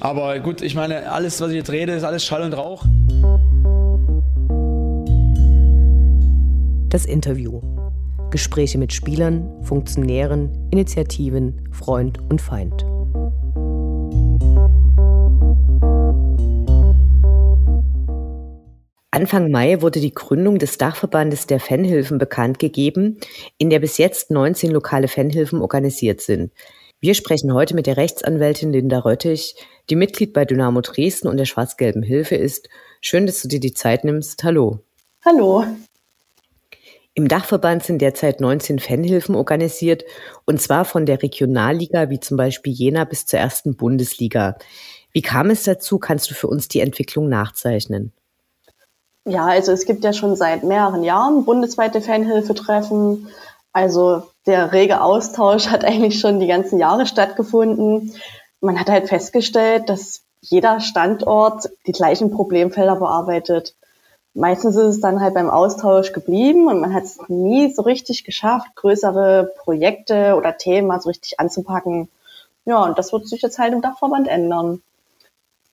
Aber gut, ich meine, alles, was ich jetzt rede, ist alles Schall und Rauch. Das Interview. Gespräche mit Spielern, Funktionären, Initiativen, Freund und Feind. Anfang Mai wurde die Gründung des Dachverbandes der Fanhilfen bekannt gegeben, in der bis jetzt 19 lokale Fanhilfen organisiert sind. Wir sprechen heute mit der Rechtsanwältin Linda Röttich, die Mitglied bei Dynamo Dresden und der Schwarz-Gelben Hilfe ist. Schön, dass du dir die Zeit nimmst. Hallo. Hallo. Im Dachverband sind derzeit 19 Fanhilfen organisiert, und zwar von der Regionalliga wie zum Beispiel Jena bis zur ersten Bundesliga. Wie kam es dazu? Kannst du für uns die Entwicklung nachzeichnen? Ja, also es gibt ja schon seit mehreren Jahren bundesweite Fanhilfetreffen. Also der rege Austausch hat eigentlich schon die ganzen Jahre stattgefunden. Man hat halt festgestellt, dass jeder Standort die gleichen Problemfelder bearbeitet. Meistens ist es dann halt beim Austausch geblieben und man hat es nie so richtig geschafft, größere Projekte oder Themen mal so richtig anzupacken. Ja, und das wird sich jetzt halt im Dachverband ändern.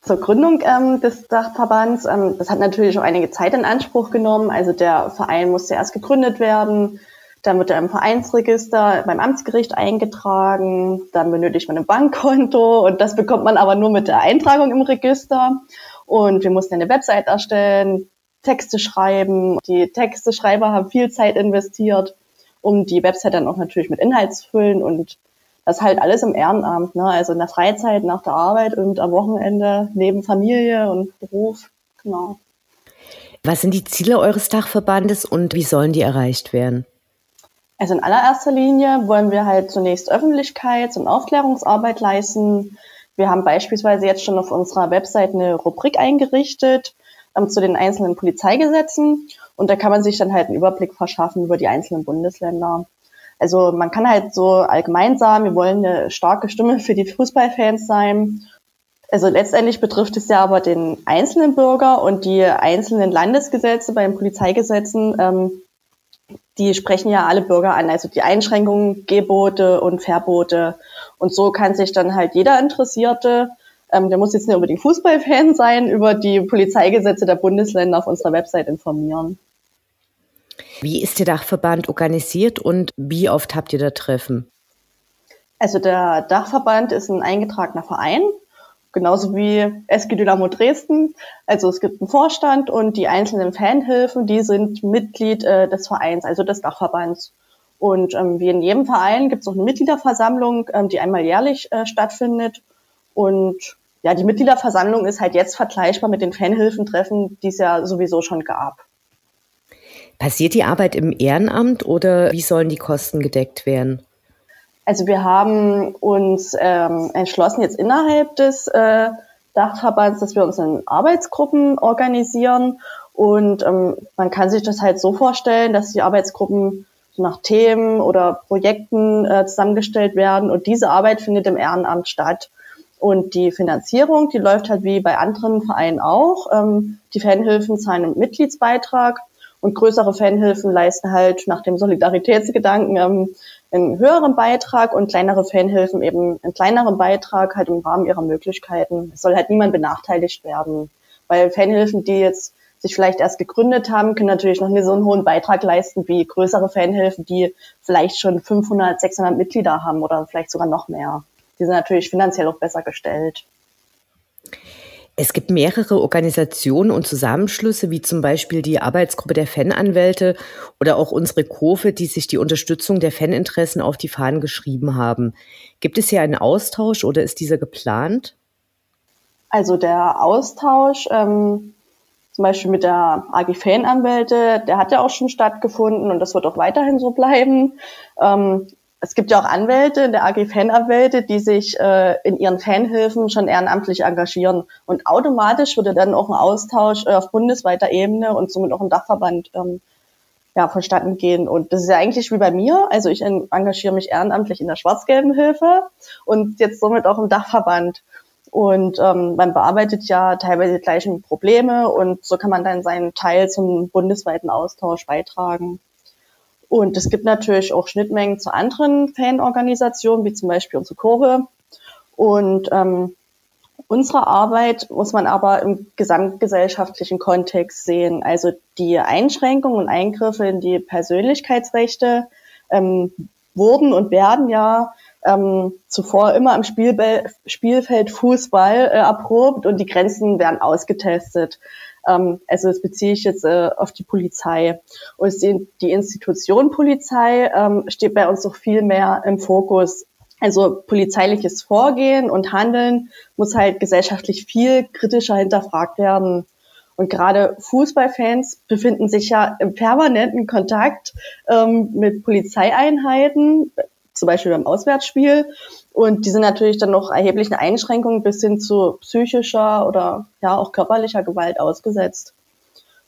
Zur Gründung ähm, des Dachverbands, ähm, das hat natürlich auch einige Zeit in Anspruch genommen. Also der Verein musste erst gegründet werden, dann wird er im Vereinsregister beim Amtsgericht eingetragen, dann benötigt man ein Bankkonto und das bekommt man aber nur mit der Eintragung im Register. Und wir mussten eine Website erstellen, Texte schreiben. Die Texteschreiber haben viel Zeit investiert, um die Website dann auch natürlich mit Inhalt zu füllen und das halt alles im Ehrenamt, ne? also in der Freizeit, nach der Arbeit und am Wochenende neben Familie und Beruf, genau. Was sind die Ziele eures Dachverbandes und wie sollen die erreicht werden? Also in allererster Linie wollen wir halt zunächst Öffentlichkeits- und Aufklärungsarbeit leisten. Wir haben beispielsweise jetzt schon auf unserer Website eine Rubrik eingerichtet ähm, zu den einzelnen Polizeigesetzen und da kann man sich dann halt einen Überblick verschaffen über die einzelnen Bundesländer. Also man kann halt so allgemein sagen, wir wollen eine starke Stimme für die Fußballfans sein. Also letztendlich betrifft es ja aber den einzelnen Bürger und die einzelnen Landesgesetze bei den Polizeigesetzen, ähm, die sprechen ja alle Bürger an, also die Einschränkungen, Gebote und Verbote. Und so kann sich dann halt jeder Interessierte, ähm, der muss jetzt nicht unbedingt Fußballfan sein, über die Polizeigesetze der Bundesländer auf unserer Website informieren. Wie ist der Dachverband organisiert und wie oft habt ihr da Treffen? Also der Dachverband ist ein eingetragener Verein, genauso wie SG Dynamo Dresden. Also es gibt einen Vorstand und die einzelnen Fanhilfen, die sind Mitglied äh, des Vereins, also des Dachverbands. Und ähm, wie in jedem Verein gibt es auch eine Mitgliederversammlung, ähm, die einmal jährlich äh, stattfindet. Und ja, die Mitgliederversammlung ist halt jetzt vergleichbar mit den Fanhilfentreffen, die es ja sowieso schon gab. Passiert die Arbeit im Ehrenamt oder wie sollen die Kosten gedeckt werden? Also wir haben uns ähm, entschlossen, jetzt innerhalb des äh, Dachverbands, dass wir uns in Arbeitsgruppen organisieren. Und ähm, man kann sich das halt so vorstellen, dass die Arbeitsgruppen nach Themen oder Projekten äh, zusammengestellt werden. Und diese Arbeit findet im Ehrenamt statt. Und die Finanzierung, die läuft halt wie bei anderen Vereinen auch. Ähm, die Fanhilfen zahlen einen Mitgliedsbeitrag und größere Fanhilfen leisten halt nach dem Solidaritätsgedanken ähm, einen höheren Beitrag und kleinere Fanhilfen eben einen kleineren Beitrag halt im Rahmen ihrer Möglichkeiten. Es soll halt niemand benachteiligt werden. Weil Fanhilfen, die jetzt sich vielleicht erst gegründet haben, können natürlich noch nicht so einen hohen Beitrag leisten wie größere Fanhilfen, die vielleicht schon 500, 600 Mitglieder haben oder vielleicht sogar noch mehr. Die sind natürlich finanziell auch besser gestellt. Es gibt mehrere Organisationen und Zusammenschlüsse, wie zum Beispiel die Arbeitsgruppe der Fananwälte oder auch unsere Kurve, die sich die Unterstützung der Faninteressen auf die Fahnen geschrieben haben. Gibt es hier einen Austausch oder ist dieser geplant? Also der Austausch, ähm, zum Beispiel mit der AG Fananwälte, der hat ja auch schon stattgefunden und das wird auch weiterhin so bleiben. Ähm, es gibt ja auch Anwälte in der AG Fananwälte, die sich äh, in ihren Fanhilfen schon ehrenamtlich engagieren. Und automatisch würde dann auch ein Austausch äh, auf bundesweiter Ebene und somit auch ein Dachverband ähm, ja, vonstatten gehen. Und das ist ja eigentlich wie bei mir. Also ich engagiere mich ehrenamtlich in der Schwarz-Gelben Hilfe und jetzt somit auch im Dachverband. Und ähm, man bearbeitet ja teilweise die gleichen Probleme und so kann man dann seinen Teil zum bundesweiten Austausch beitragen. Und es gibt natürlich auch Schnittmengen zu anderen Fanorganisationen, wie zum Beispiel unsere Kurve. Und ähm, Unsere Arbeit muss man aber im gesamtgesellschaftlichen Kontext sehen. Also die Einschränkungen und Eingriffe in die Persönlichkeitsrechte ähm, wurden und werden ja ähm, zuvor immer am Spielbe Spielfeld Fußball äh, erprobt und die Grenzen werden ausgetestet. Ähm, also das beziehe ich jetzt äh, auf die Polizei. Und die, die Institution Polizei ähm, steht bei uns noch viel mehr im Fokus. Also polizeiliches Vorgehen und Handeln muss halt gesellschaftlich viel kritischer hinterfragt werden. Und gerade Fußballfans befinden sich ja im permanenten Kontakt ähm, mit Polizeieinheiten, zum Beispiel beim Auswärtsspiel. Und die sind natürlich dann noch erheblichen Einschränkungen bis hin zu psychischer oder ja auch körperlicher Gewalt ausgesetzt.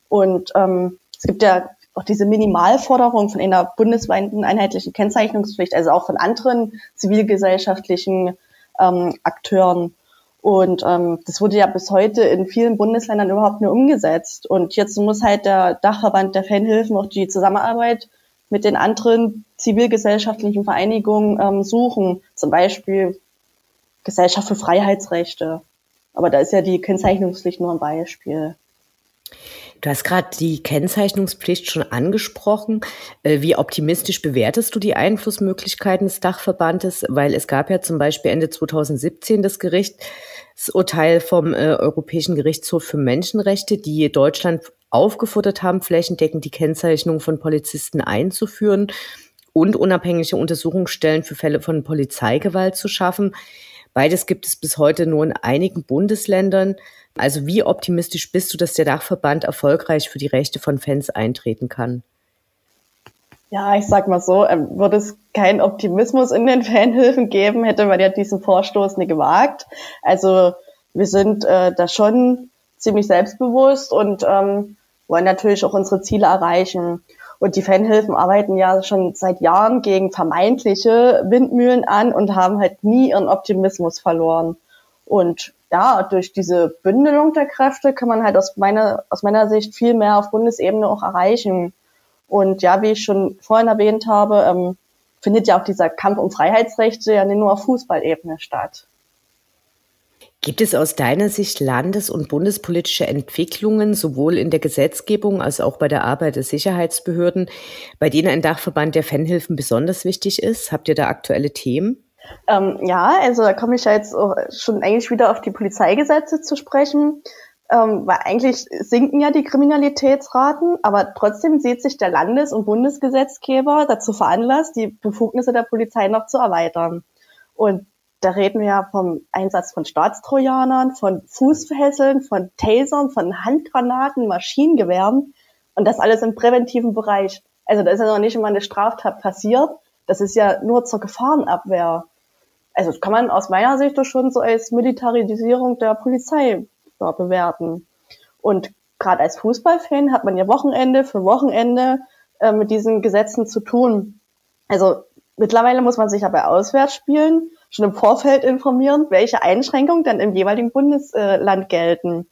Und ähm, es gibt ja auch diese Minimalforderung von einer bundesweiten einheitlichen Kennzeichnungspflicht, also auch von anderen zivilgesellschaftlichen ähm, Akteuren. Und ähm, das wurde ja bis heute in vielen Bundesländern überhaupt nur umgesetzt. Und jetzt muss halt der Dachverband der Fanhilfen auch die Zusammenarbeit mit den anderen zivilgesellschaftlichen Vereinigungen ähm, suchen. Zum Beispiel Gesellschaft für Freiheitsrechte. Aber da ist ja die Kennzeichnungspflicht nur ein Beispiel. Du hast gerade die Kennzeichnungspflicht schon angesprochen. Äh, wie optimistisch bewertest du die Einflussmöglichkeiten des Dachverbandes? Weil es gab ja zum Beispiel Ende 2017 das Gerichtsurteil vom äh, Europäischen Gerichtshof für Menschenrechte, die Deutschland aufgefordert haben, flächendeckend die Kennzeichnung von Polizisten einzuführen und unabhängige Untersuchungsstellen für Fälle von Polizeigewalt zu schaffen. Beides gibt es bis heute nur in einigen Bundesländern. Also wie optimistisch bist du, dass der Dachverband erfolgreich für die Rechte von Fans eintreten kann? Ja, ich sag mal so, ähm, würde es keinen Optimismus in den Fanhilfen geben, hätte man ja diesen Vorstoß nie gewagt. Also wir sind äh, da schon ziemlich selbstbewusst und ähm, wollen natürlich auch unsere Ziele erreichen. Und die Fanhilfen arbeiten ja schon seit Jahren gegen vermeintliche Windmühlen an und haben halt nie ihren Optimismus verloren. Und ja, durch diese Bündelung der Kräfte kann man halt aus meiner, aus meiner Sicht viel mehr auf Bundesebene auch erreichen. Und ja, wie ich schon vorhin erwähnt habe, ähm, findet ja auch dieser Kampf um Freiheitsrechte ja nicht nur auf Fußballebene statt. Gibt es aus deiner Sicht landes- und bundespolitische Entwicklungen, sowohl in der Gesetzgebung als auch bei der Arbeit der Sicherheitsbehörden, bei denen ein Dachverband der Fanhilfen besonders wichtig ist? Habt ihr da aktuelle Themen? Ähm, ja, also da komme ich ja jetzt schon eigentlich wieder auf die Polizeigesetze zu sprechen, ähm, weil eigentlich sinken ja die Kriminalitätsraten, aber trotzdem sieht sich der Landes- und Bundesgesetzgeber dazu veranlasst, die Befugnisse der Polizei noch zu erweitern. Und da reden wir ja vom Einsatz von Staatstrojanern, von Fußfesseln, von Tasern, von Handgranaten, Maschinengewehren und das alles im präventiven Bereich. Also da ist ja noch nicht immer eine Straftat passiert. Das ist ja nur zur Gefahrenabwehr. Also das kann man aus meiner Sicht doch schon so als Militarisierung der Polizei ja, bewerten. Und gerade als Fußballfan hat man ja Wochenende für Wochenende äh, mit diesen Gesetzen zu tun. Also mittlerweile muss man sich ja bei Auswärtsspielen schon im Vorfeld informieren, welche Einschränkungen denn im jeweiligen Bundesland gelten.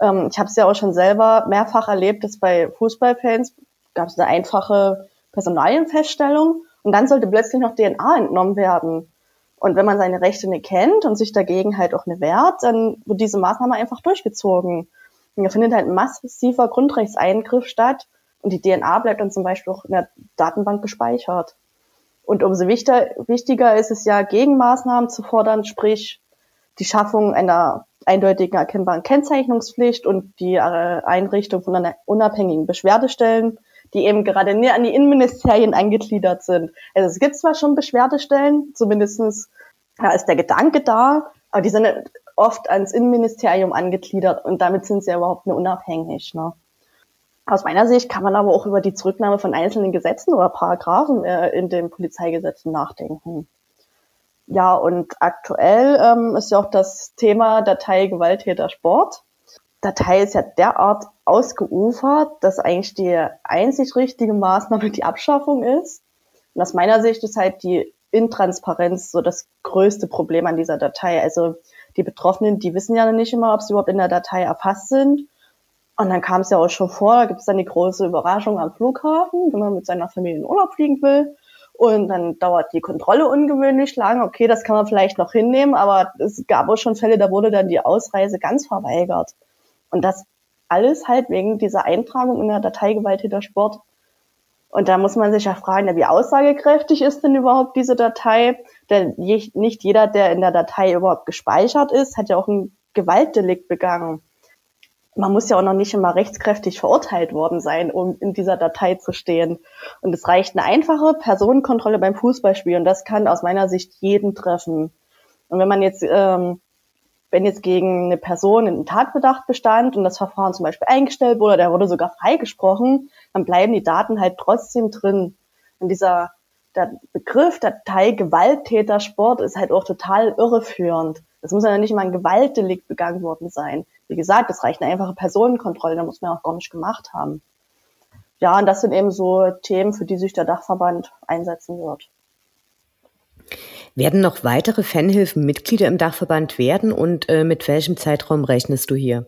Ähm, ich habe es ja auch schon selber mehrfach erlebt, dass bei Fußballfans gab es eine einfache Personalienfeststellung und dann sollte plötzlich noch DNA entnommen werden. Und wenn man seine Rechte nicht kennt und sich dagegen halt auch nicht wehrt, dann wird diese Maßnahme einfach durchgezogen. Und da findet halt ein massiver Grundrechtseingriff statt und die DNA bleibt dann zum Beispiel auch in der Datenbank gespeichert. Und umso wichtiger, wichtiger ist es ja, Gegenmaßnahmen zu fordern, sprich die Schaffung einer eindeutigen erkennbaren Kennzeichnungspflicht und die äh, Einrichtung von einer unabhängigen Beschwerdestellen, die eben gerade näher an die Innenministerien angegliedert sind. Also es gibt zwar schon Beschwerdestellen, zumindestens ja, ist der Gedanke da, aber die sind oft ans Innenministerium angegliedert und damit sind sie ja überhaupt nicht unabhängig. Ne? Aus meiner Sicht kann man aber auch über die Zurücknahme von einzelnen Gesetzen oder Paragraphen äh, in den Polizeigesetzen nachdenken. Ja, und aktuell ähm, ist ja auch das Thema Datei Gewalttäter Sport. Datei ist ja derart ausgeufert, dass eigentlich die einzig richtige Maßnahme die Abschaffung ist. Und aus meiner Sicht ist halt die Intransparenz so das größte Problem an dieser Datei. Also die Betroffenen, die wissen ja nicht immer, ob sie überhaupt in der Datei erfasst sind. Und dann kam es ja auch schon vor, da gibt es dann die große Überraschung am Flughafen, wenn man mit seiner Familie in Urlaub fliegen will. und dann dauert die Kontrolle ungewöhnlich lang. Okay, das kann man vielleicht noch hinnehmen, aber es gab auch schon Fälle, da wurde dann die Ausreise ganz verweigert. Und das alles halt wegen dieser Eintragung in der Datei Gewalttäter Sport. Und da muss man sich ja fragen, wie aussagekräftig ist denn überhaupt diese Datei? Denn nicht jeder, der in der Datei überhaupt gespeichert ist, hat ja auch ein Gewaltdelikt begangen man muss ja auch noch nicht immer rechtskräftig verurteilt worden sein, um in dieser Datei zu stehen. Und es reicht eine einfache Personenkontrolle beim Fußballspiel und das kann aus meiner Sicht jeden treffen. Und wenn man jetzt, ähm, wenn jetzt gegen eine Person ein Tatbedacht bestand und das Verfahren zum Beispiel eingestellt wurde, der wurde sogar freigesprochen, dann bleiben die Daten halt trotzdem drin. Und dieser der Begriff Datei Gewalttätersport ist halt auch total irreführend. Das muss ja nicht mal ein Gewaltdelikt begangen worden sein. Wie gesagt, das reicht eine einfache Personenkontrolle, da muss man auch gar nicht gemacht haben. Ja, und das sind eben so Themen, für die sich der Dachverband einsetzen wird. Werden noch weitere Fanhilfen Mitglieder im Dachverband werden und äh, mit welchem Zeitraum rechnest du hier?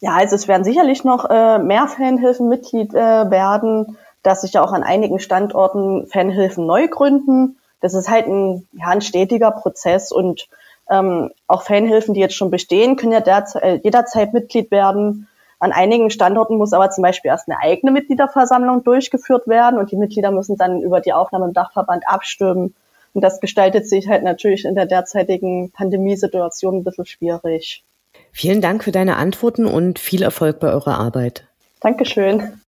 Ja, also es werden sicherlich noch äh, mehr Fanhilfen Mitglied äh, werden, dass sich ja auch an einigen Standorten Fanhilfen neu gründen. Das ist halt ein, ja, ein stetiger Prozess und ähm, auch Fanhilfen, die jetzt schon bestehen, können ja derzeit, äh, jederzeit Mitglied werden. An einigen Standorten muss aber zum Beispiel erst eine eigene Mitgliederversammlung durchgeführt werden und die Mitglieder müssen dann über die Aufnahme im Dachverband abstimmen. Und das gestaltet sich halt natürlich in der derzeitigen Pandemiesituation ein bisschen schwierig. Vielen Dank für deine Antworten und viel Erfolg bei eurer Arbeit. Dankeschön.